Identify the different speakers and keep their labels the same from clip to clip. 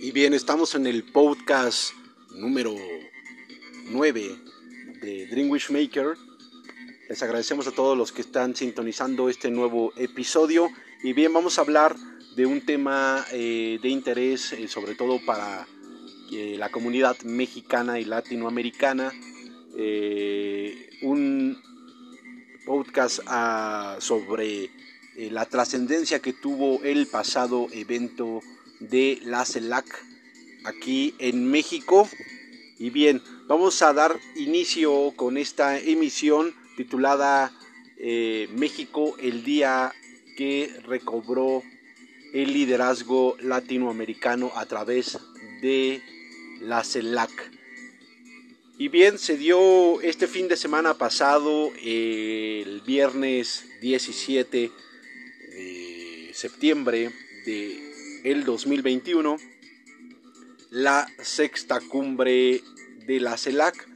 Speaker 1: Y bien, estamos en el podcast número 9 de Dream Maker. Les agradecemos a todos los que están sintonizando este nuevo episodio. Y bien, vamos a hablar de un tema eh, de interés, eh, sobre todo para eh, la comunidad mexicana y latinoamericana. un podcast ah, sobre la trascendencia que tuvo el pasado evento de la CELAC aquí en México. Y bien, vamos a dar inicio con esta emisión titulada eh, México el día que recobró el liderazgo latinoamericano a través de la CELAC. Y bien, se dio este fin de semana pasado, el viernes 17 de septiembre de el 2021 la sexta cumbre de la CELAC,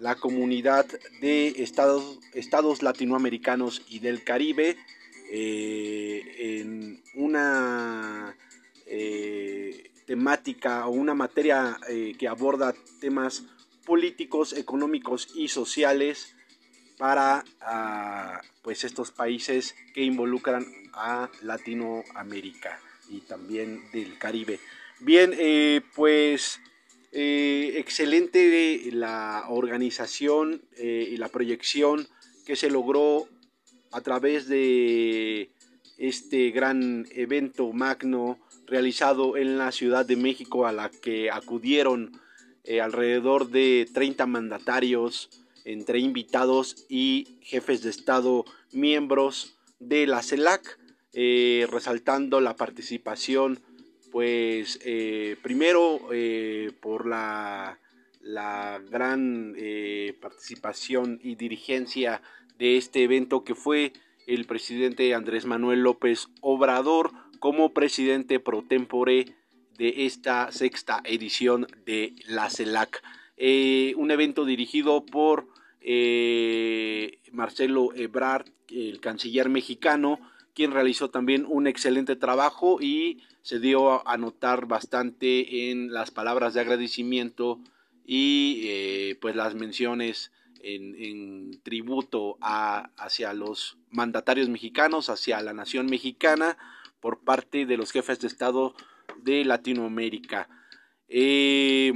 Speaker 1: la comunidad de estados, latinoamericanos y del Caribe, eh, en una eh, temática o una materia eh, que aborda temas políticos, económicos y sociales para ah, pues estos países que involucran a Latinoamérica y también del Caribe. Bien, eh, pues eh, excelente la organización eh, y la proyección que se logró a través de este gran evento magno realizado en la Ciudad de México a la que acudieron alrededor de 30 mandatarios entre invitados y jefes de Estado miembros de la CELAC eh, resaltando la participación, pues eh, primero eh, por la, la gran participación y dirigencia de este evento que fue el presidente Andrés Manuel López Obrador como presidente pro tempore de esta sexta edición de la CELAC. un evento dirigido por Marcelo Ebrard, el canciller mexicano, quien realizó también un excelente trabajo y se dio a notar bastante en las palabras de agradecimiento y eh, pues las menciones en, tributo hacia los mandatarios mexicanos, hacia la nación mexicana por parte de los jefes de Estado de Latinoamérica. Eh,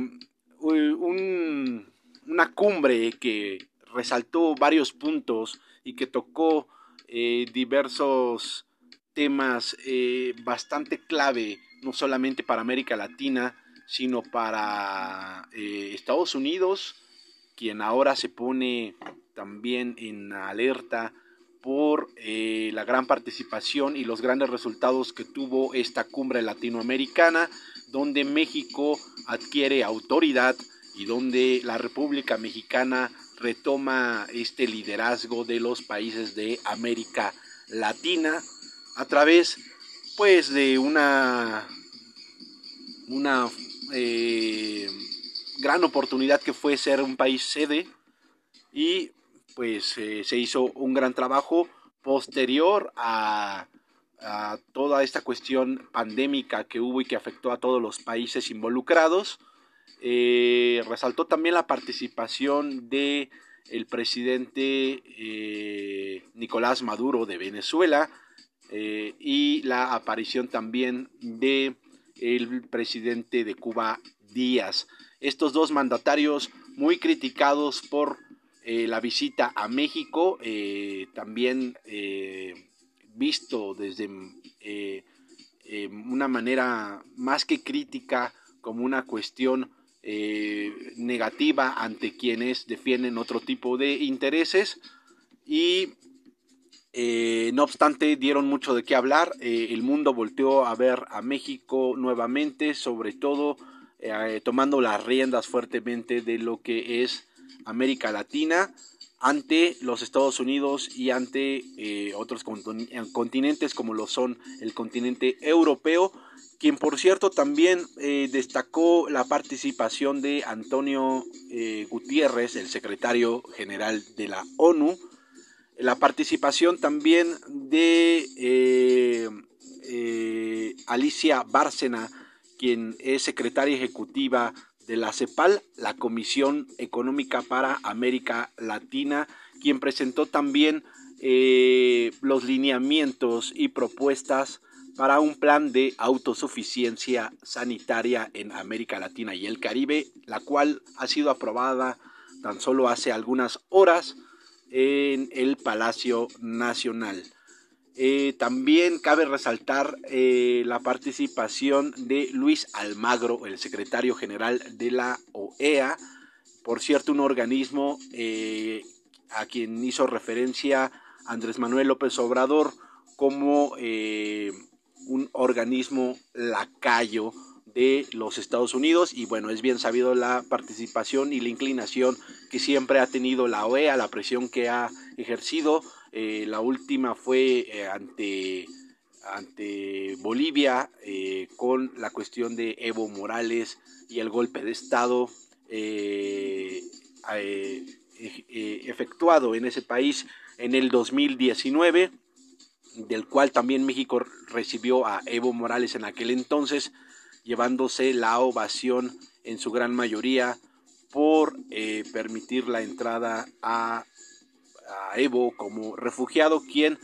Speaker 1: una cumbre que resaltó varios puntos y que tocó eh, diversos temas eh, bastante clave, no solamente para América Latina, sino para eh, Estados Unidos, quien ahora se pone también en alerta por la gran participación y los grandes resultados que tuvo esta cumbre latinoamericana, donde México adquiere autoridad y donde la República Mexicana retoma este liderazgo de los países de América Latina a través pues de una una eh, gran oportunidad que fue ser un país sede y pues eh, se hizo un gran trabajo posterior a, a, toda esta cuestión pandémica que hubo y que afectó a todos los países involucrados eh, resaltó también la participación de el presidente eh, Nicolás Maduro de Venezuela eh, y la aparición también de el presidente de Cuba Díaz. Estos dos mandatarios muy criticados por la visita a México, también visto desde una manera más que crítica como una cuestión eh, negativa ante quienes defienden otro tipo de intereses y eh, no obstante dieron mucho de qué hablar, eh, el mundo volteó a ver a México nuevamente, sobre todo tomando las riendas fuertemente de lo que es América Latina ante los Estados Unidos y ante otros continentes como lo son el continente europeo quien por cierto también eh, destacó la participación de Antonio eh, Gutiérrez, el secretario general de la ONU, la participación también de eh, Alicia Bárcena, quien es secretaria ejecutiva de la CEPAL, la Comisión Económica para América Latina, quien presentó también los lineamientos y propuestas para un plan de autosuficiencia sanitaria en América Latina y el Caribe, la cual ha sido aprobada tan solo hace algunas horas en el Palacio Nacional. Eh, también cabe resaltar eh, la participación de Luis Almagro, el secretario general de la OEA, por cierto, un organismo eh, a quien hizo referencia Andrés Manuel López Obrador como un organismo lacayo de los Estados Unidos y bueno, es bien sabido la participación y la inclinación que siempre ha tenido la OEA, la presión que ha ejercido. Eh, la última fue eh, ante, ante Bolivia eh, con la cuestión de Evo Morales y el golpe de Estado efectuado en ese país en el 2019 del cual también México recibió a Evo Morales en aquel entonces llevándose la ovación en su gran mayoría por eh, permitir la entrada a, Evo como refugiado, quien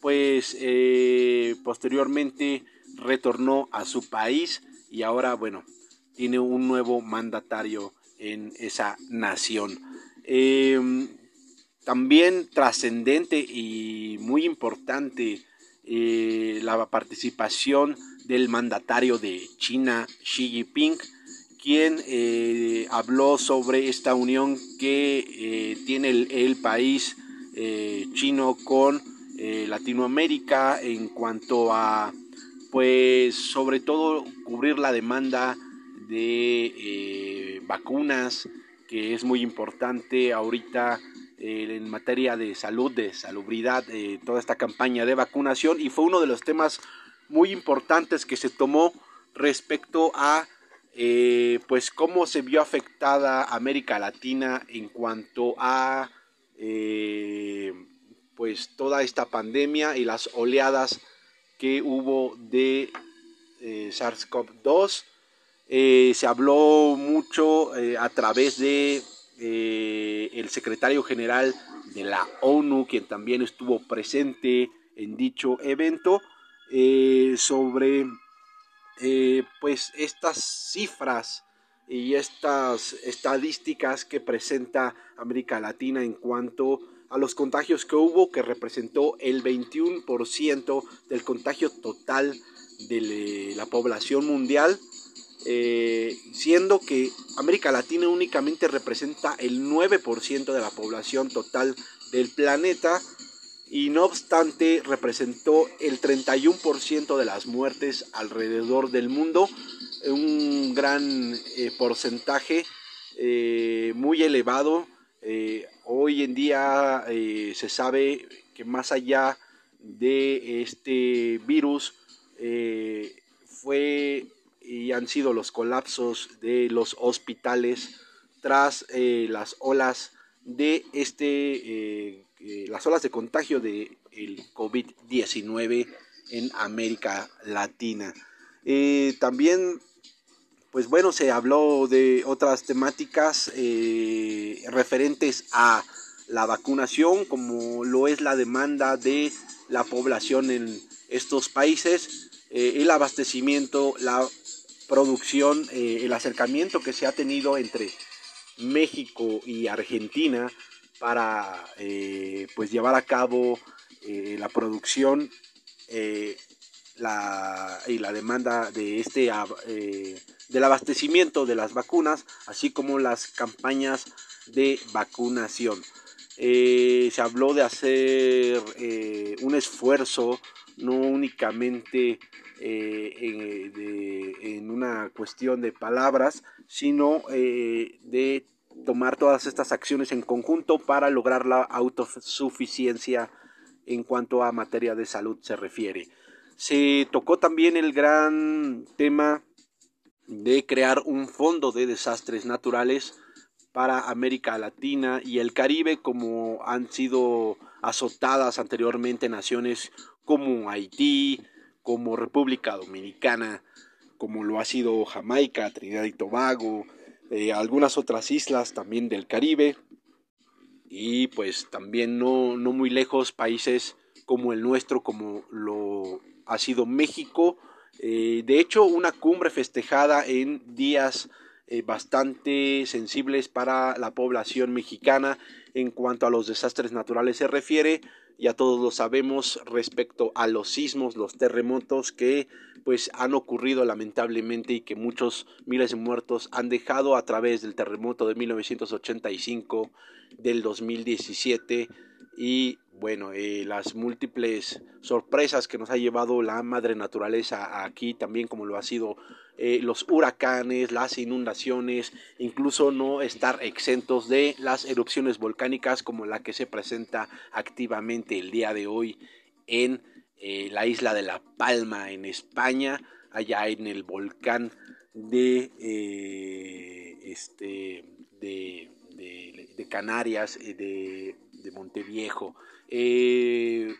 Speaker 1: pues eh, posteriormente retornó a su país y ahora bueno tiene un nuevo mandatario en esa nación. Em, también trascendente y muy importante eh, la participación del mandatario de China, Xi Jinping, quien eh, habló sobre esta unión que eh, tiene el, país eh, chino con Latinoamérica en cuanto a, pues, sobre todo cubrir la demanda de vacunas, que es muy importante ahorita en materia de salud, de salubridad, toda esta campaña de vacunación y fue uno de los temas muy importantes que se tomó respecto a eh, pues cómo se vio afectada América Latina en cuanto a eh, pues toda esta pandemia y las oleadas que hubo de eh, SARS-CoV-2 se habló mucho a través de el secretario general de la ONU quien también estuvo presente en dicho evento eh, sobre eh, pues estas cifras y estas estadísticas que presenta América Latina en cuanto a los contagios que hubo, que representó el 21% del contagio total de la población mundial, eh, siendo que América Latina únicamente representa el 9% de la población total del planeta, y no obstante representó el 31% de las muertes alrededor del mundo, un gran eh, porcentaje eh, muy elevado. Hoy en día se sabe que más allá de este virus fue y han sido los colapsos de los hospitales tras las olas de este eh, las olas de contagio del el COVID-19 en América Latina. Eh, también, pues bueno, se habló de otras temáticas eh, referentes a la vacunación, como lo es la demanda de la población en estos países, el abastecimiento, la producción, el acercamiento que se ha tenido entre México y Argentina para eh, pues llevar a cabo eh, la producción eh, y la demanda de este del abastecimiento de las vacunas así como las campañas de vacunación. Se habló de hacer un esfuerzo no únicamente en, una cuestión de palabras, sino de tomar todas estas acciones en conjunto para lograr la autosuficiencia en cuanto a materia de salud se refiere. Se tocó también el gran tema de crear un fondo de desastres naturales para América Latina y el Caribe, como han sido azotadas anteriormente naciones como Haití, como República Dominicana, como lo ha sido Jamaica, Trinidad y Tobago, eh, algunas otras islas también del Caribe y pues también no, no muy lejos países como el nuestro, como lo ha sido México. Eh, de hecho, una cumbre festejada en días eh, bastante sensibles para la población mexicana en cuanto a los desastres naturales se refiere, ya todos lo sabemos respecto a los sismos, los terremotos que pues han ocurrido lamentablemente y que muchos miles de muertos han dejado a través del terremoto de 1985, del 2017 y bueno, eh, las múltiples sorpresas que nos ha llevado la madre naturaleza aquí también como lo ha sido eh, los huracanes, las inundaciones, incluso no estar exentos de las erupciones volcánicas como la que se presenta activamente el día de hoy en eh, la isla de La Palma, en España, allá en el volcán de, eh, este, de, Canarias, de, de Monteviejo, de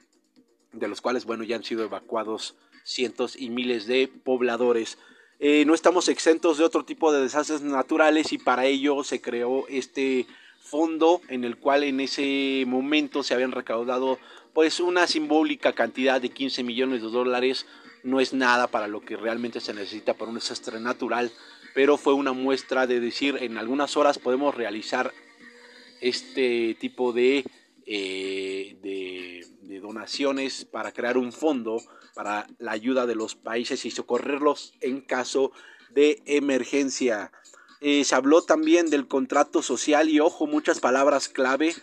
Speaker 1: los cuales, bueno, ya han sido evacuados cientos y miles de pobladores eh, no estamos exentos de otro tipo de desastres naturales y para ello se creó este fondo en el cual en ese momento se habían recaudado pues una simbólica cantidad de 15 millones de dólares. No es nada para lo que realmente se necesita para un desastre natural pero fue una muestra de decir en algunas horas podemos realizar este tipo de, eh, de donaciones para crear un fondo para la ayuda de los países y socorrerlos en caso de emergencia. Eh, se habló también del contrato social y ojo, muchas palabras clave,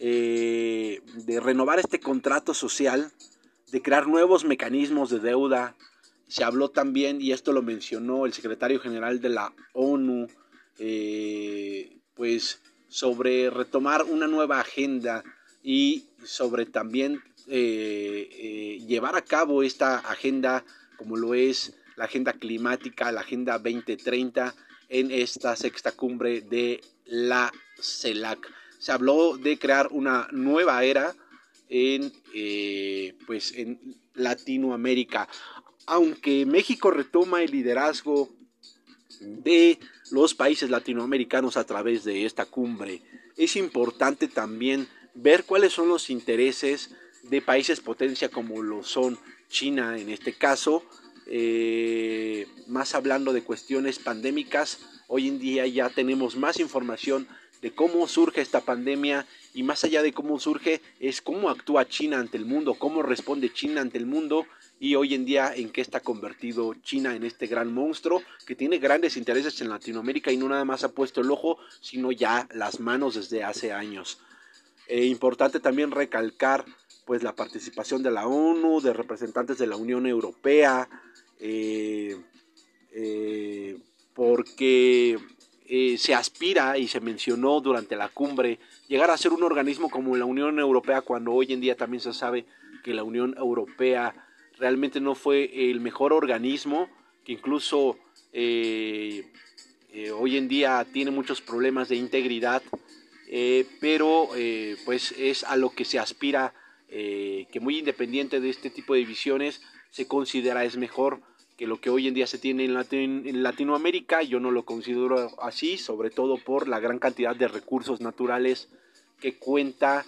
Speaker 1: eh, de renovar este contrato social, de crear nuevos mecanismos de deuda. Se habló también, y esto lo mencionó el secretario general de la ONU, pues sobre retomar una nueva agenda y sobre también eh, eh, llevar a cabo esta agenda como lo es la agenda climática, la agenda 2030 en esta sexta cumbre de la CELAC. Se habló de crear una nueva era en, eh, pues en Latinoamérica. Aunque México retoma el liderazgo de los países latinoamericanos a través de esta cumbre, es importante también ver cuáles son los intereses de países potencia como lo son China en este caso, eh, más hablando de cuestiones pandémicas, hoy en día ya tenemos más información de cómo surge esta pandemia y más allá de cómo surge es cómo actúa China ante el mundo, cómo responde China ante el mundo y hoy en día en qué está convertido China en este gran monstruo que tiene grandes intereses en Latinoamérica y no nada más ha puesto el ojo, sino ya las manos desde hace años. Eh, importante también recalcar pues la participación de la ONU, de representantes de la Unión Europea, eh, eh, porque se aspira y se mencionó durante la cumbre llegar a ser un organismo como la Unión Europea cuando hoy en día también se sabe que la Unión Europea realmente no fue el mejor organismo, que incluso hoy en día tiene muchos problemas de integridad eh, pero eh, pues es a lo que se aspira, eh, que muy independiente de este tipo de visiones se considera es mejor que lo que hoy en día se tiene en, Latinoamérica. Yo no lo considero así, sobre todo por la gran cantidad de recursos naturales que cuenta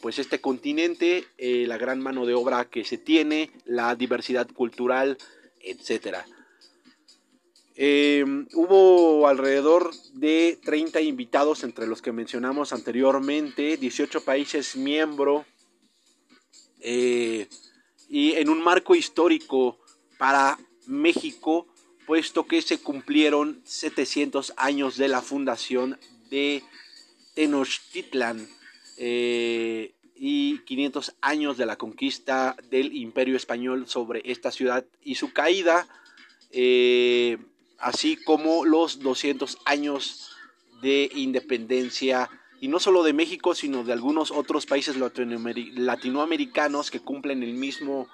Speaker 1: pues este continente, la gran mano de obra que se tiene, la diversidad cultural, etcétera. Eh, hubo alrededor de 30 invitados entre los que mencionamos anteriormente, 18 países miembros eh, y en un marco histórico para México, puesto que se cumplieron 700 años de la fundación de Tenochtitlan eh, y 500 años de la conquista del imperio español sobre esta ciudad y su caída así como los 200 años de independencia, y no solo de México, sino de algunos otros países latinoamericanos que cumplen el mismo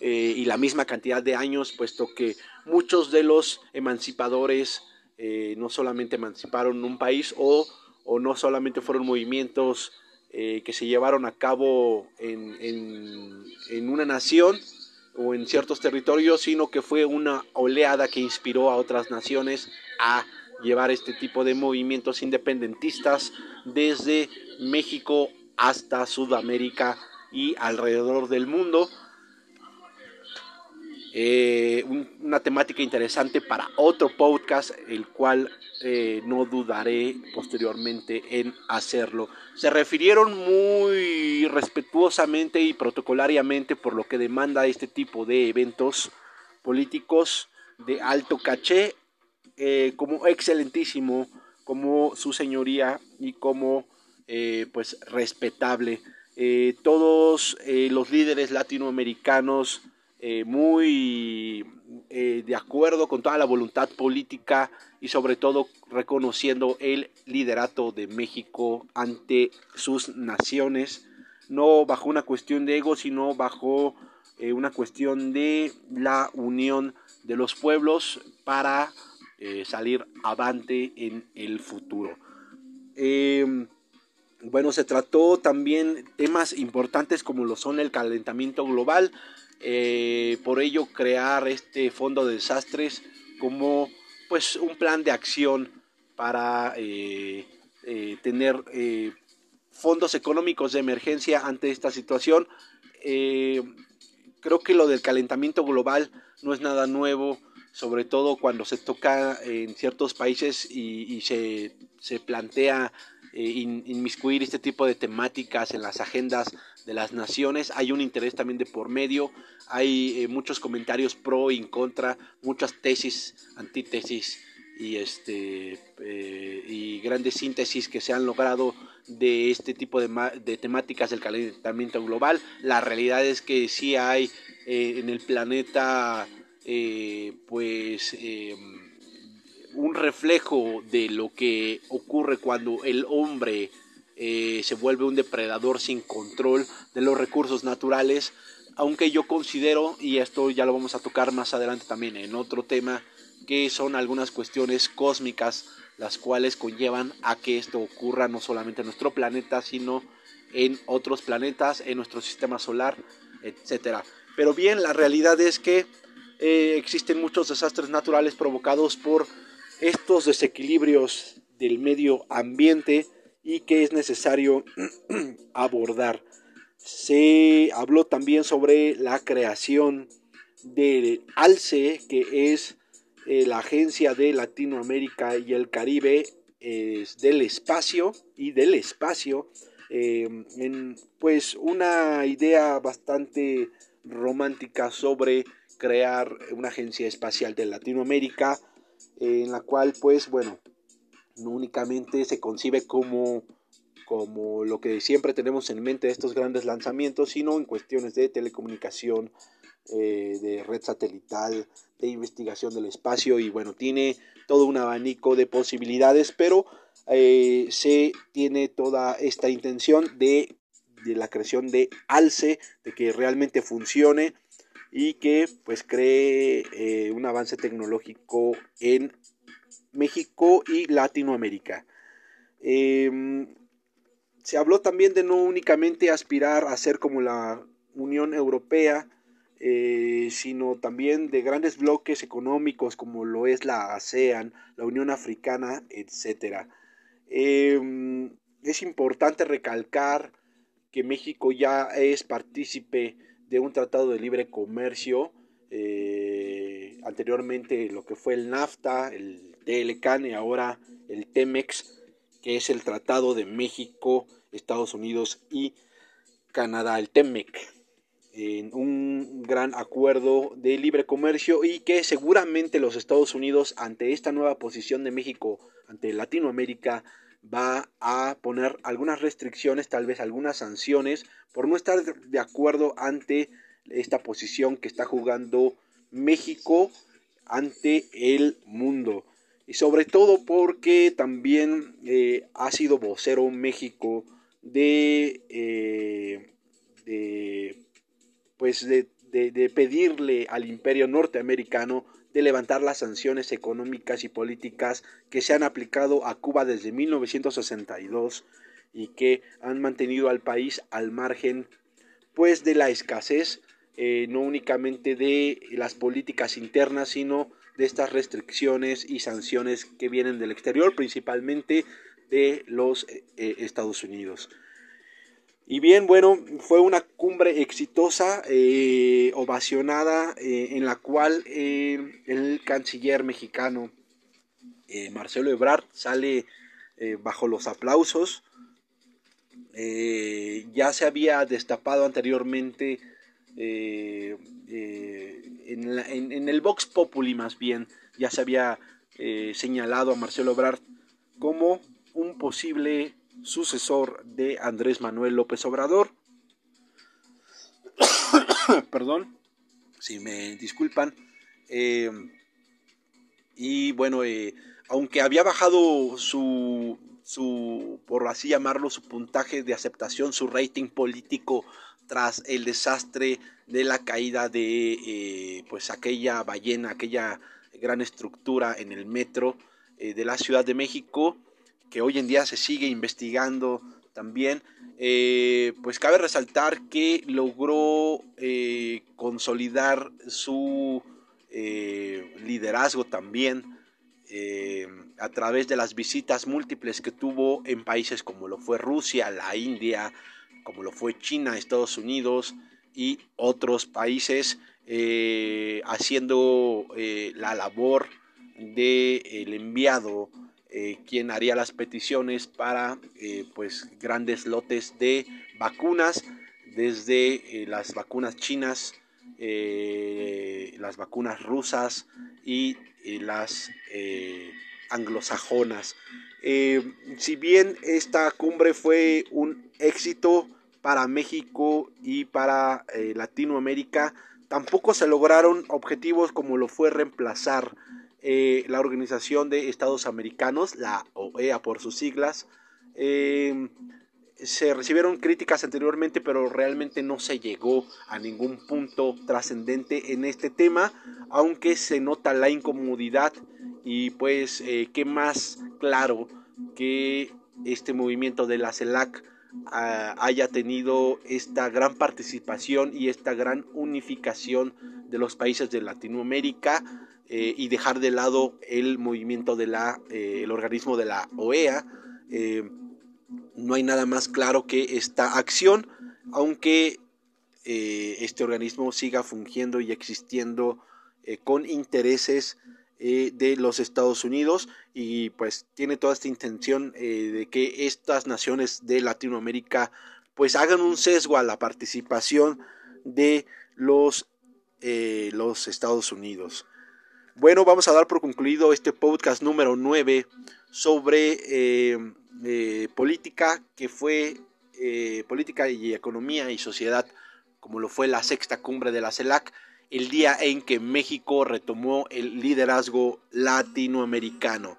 Speaker 1: eh, y la misma cantidad de años, puesto que muchos de los emancipadores eh, no solamente emanciparon un país o, no solamente fueron movimientos eh, que se llevaron a cabo en, en una nación, o en ciertos territorios, sino que fue una oleada que inspiró a otras naciones a llevar este tipo de movimientos independentistas desde México hasta Sudamérica y alrededor del mundo. Eh, una temática interesante para otro podcast, el cual eh, no dudaré posteriormente en hacerlo. Se refirieron muy respetuosamente y protocolariamente por lo que demanda este tipo de eventos políticos de alto caché, eh, como excelentísimo, como su señoría y como pues respetable. todos los líderes latinoamericanos eh, muy eh, de acuerdo con toda la voluntad política y sobre todo reconociendo el liderato de México ante sus naciones, no bajo una cuestión de ego, sino bajo eh, una cuestión de la unión de los pueblos para salir avante en el futuro. Em, bueno, se trató también temas importantes como lo son el calentamiento global, eh, por ello crear este fondo de desastres como pues un plan de acción para eh, eh, tener fondos económicos de emergencia ante esta situación. creo que lo del calentamiento global no es nada nuevo, sobre todo cuando se toca en ciertos países y, se, se, plantea inmiscuir este tipo de temáticas en las agendas de las naciones. Hay un interés también de por medio, hay eh, muchos comentarios pro y en contra, muchas tesis, antítesis y, este, eh, y grandes síntesis que se han logrado de este tipo de, de, temáticas del calentamiento global. La realidad es que sí hay eh, en el planeta pues un reflejo de lo que ocurre cuando el hombre eh, se vuelve un depredador sin control de los recursos naturales, aunque yo considero, y esto ya lo vamos a tocar más adelante también en otro tema, que son algunas cuestiones cósmicas las cuales conllevan a que esto ocurra no solamente en nuestro planeta, sino en otros planetas, en nuestro sistema solar, etc. Pero bien, la realidad es que eh, existen muchos desastres naturales provocados por estos desequilibrios del medio ambiente, y que es necesario abordar. Se habló también sobre la creación del ALCE, que es eh, la Agencia de Latinoamérica y el Caribe del espacio y del espacio, em, en pues una idea bastante romántica sobre crear una agencia espacial de Latinoamérica, en la cual pues bueno, no únicamente se concibe como, como lo que siempre tenemos en mente de estos grandes lanzamientos, sino en cuestiones de telecomunicación, eh, de red satelital, de investigación del espacio y bueno, tiene todo un abanico de posibilidades, pero eh, se tiene toda esta intención de, de la creación de ALCE, de que realmente funcione y que pues cree eh, un avance tecnológico en México y Latinoamérica. Em, se habló también de no únicamente aspirar a ser como la Unión Europea, eh, sino también de grandes bloques económicos como lo es la ASEAN, la Unión Africana, etc. Em, es importante recalcar que México ya es partícipe de un tratado de libre comercio, eh, anteriormente lo que fue el NAFTA, el TLCAN y ahora el TEMEX, que es el Tratado de México, Estados Unidos y Canadá, el TEMEC, en un gran acuerdo de libre comercio y que seguramente los Estados Unidos ante esta nueva posición de México ante Latinoamérica va a poner algunas restricciones, tal vez algunas sanciones por no estar de acuerdo ante esta posición que está jugando México ante el mundo y sobre todo porque también eh, ha sido vocero México de, eh, pues de, pedirle al imperio norteamericano de levantar las sanciones económicas y políticas que se han aplicado a Cuba desde 1962 y que han mantenido al país al margen pues de la escasez eh, no únicamente de las políticas internas, sino de estas restricciones y sanciones que vienen del exterior, principalmente de los eh, Estados Unidos. Y bien, bueno, fue una cumbre exitosa, eh, ovacionada, eh, en la cual eh, el canciller mexicano Marcelo Ebrard sale bajo los aplausos. ya se había destapado anteriormente en, en, el Vox Populi más bien, ya se había señalado a Marcelo Ebrard como un posible sucesor de Andrés Manuel López Obrador. Perdón, si me disculpan. Eh, y bueno, eh, aunque había bajado su, su, por así llamarlo, su puntaje de aceptación, su rating político tras el desastre de la caída de eh, pues aquella ballena, aquella gran estructura en el metro de la Ciudad de México, que hoy en día se sigue investigando también, eh, pues cabe resaltar que logró eh, consolidar su eh, liderazgo también a través de las visitas múltiples que tuvo en países como lo fue Rusia, la India, como lo fue China, Estados Unidos y otros países, haciendo la labor del el enviado eh, quien haría las peticiones para eh, pues grandes lotes de vacunas desde eh, las vacunas chinas las vacunas rusas y las anglosajonas. Si bien esta cumbre fue un éxito para México y para Latinoamérica tampoco se lograron objetivos como lo fue reemplazar eh, la Organización de Estados Americanos, la OEA por sus siglas. Eh, se recibieron críticas anteriormente, pero realmente no se llegó a ningún punto trascendente en este tema, aunque se nota la incomodidad y pues eh, qué más claro que este movimiento de la CELAC ah, haya tenido esta gran participación y esta gran unificación de los países de Latinoamérica eh, y dejar de lado el movimiento de la, eh, organismo de la OEA. Eh, no hay nada más claro que esta acción, aunque este organismo siga fungiendo y existiendo con intereses de los Estados Unidos y pues tiene toda esta intención de que estas naciones de Latinoamérica pues hagan un sesgo a la participación de los, los Estados Unidos. Bueno, vamos a dar por concluido este podcast número 9 sobre eh, eh, política, que fue eh, política y economía y sociedad, como lo fue la sexta cumbre de la CELAC, el día en que México retomó el liderazgo latinoamericano.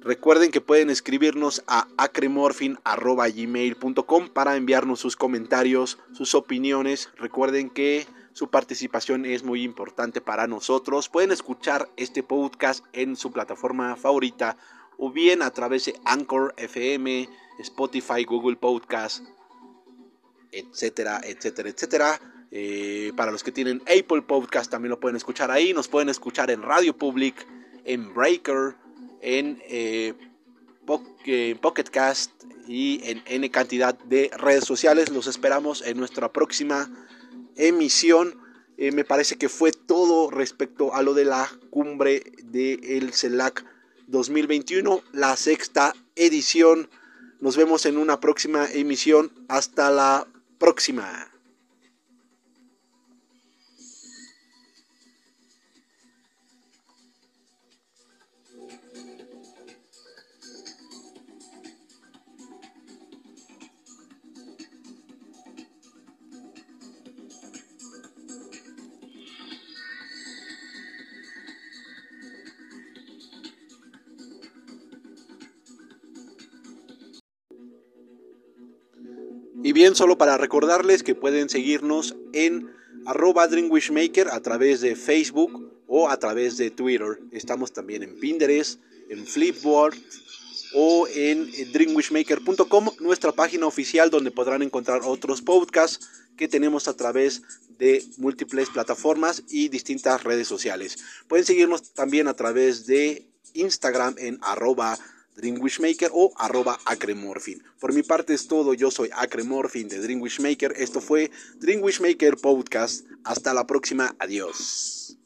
Speaker 1: Recuerden que pueden escribirnos a acremorfin.gmail.com para enviarnos sus comentarios, sus opiniones. Recuerden que su participación es muy importante para nosotros. Pueden escuchar este podcast en su plataforma favorita o bien a través de Anchor FM, Spotify, Google Podcast, etcétera, etcétera, etcétera. Eh, para los que tienen Apple Podcast también lo pueden escuchar ahí. Nos pueden escuchar en Radio Public, en Breaker, en eh, Pocket Cast y en N cantidad de redes sociales. Los esperamos en nuestra próxima emisión. Eh, me parece que fue todo respecto a lo de la cumbre del el CELAC 2021, la sexta edición. Nos vemos en una próxima emisión. Hasta la próxima. Y bien, solo para recordarles que pueden seguirnos en arroba Dreamwishmaker a través de Facebook o a través de Twitter. Estamos también en Pinterest, en Flipboard, o en dreamwishmaker.com, nuestra página oficial donde podrán encontrar otros podcasts que tenemos a través de múltiples plataformas y distintas redes sociales. Pueden seguirnos también a través de Instagram en arroba Dreamwishmaker o arroba Acremorphin. Por mi parte es todo, yo soy Acremorphin de Dreamwishmaker. Esto fue Dreamwishmaker Podcast. Hasta la próxima, adiós.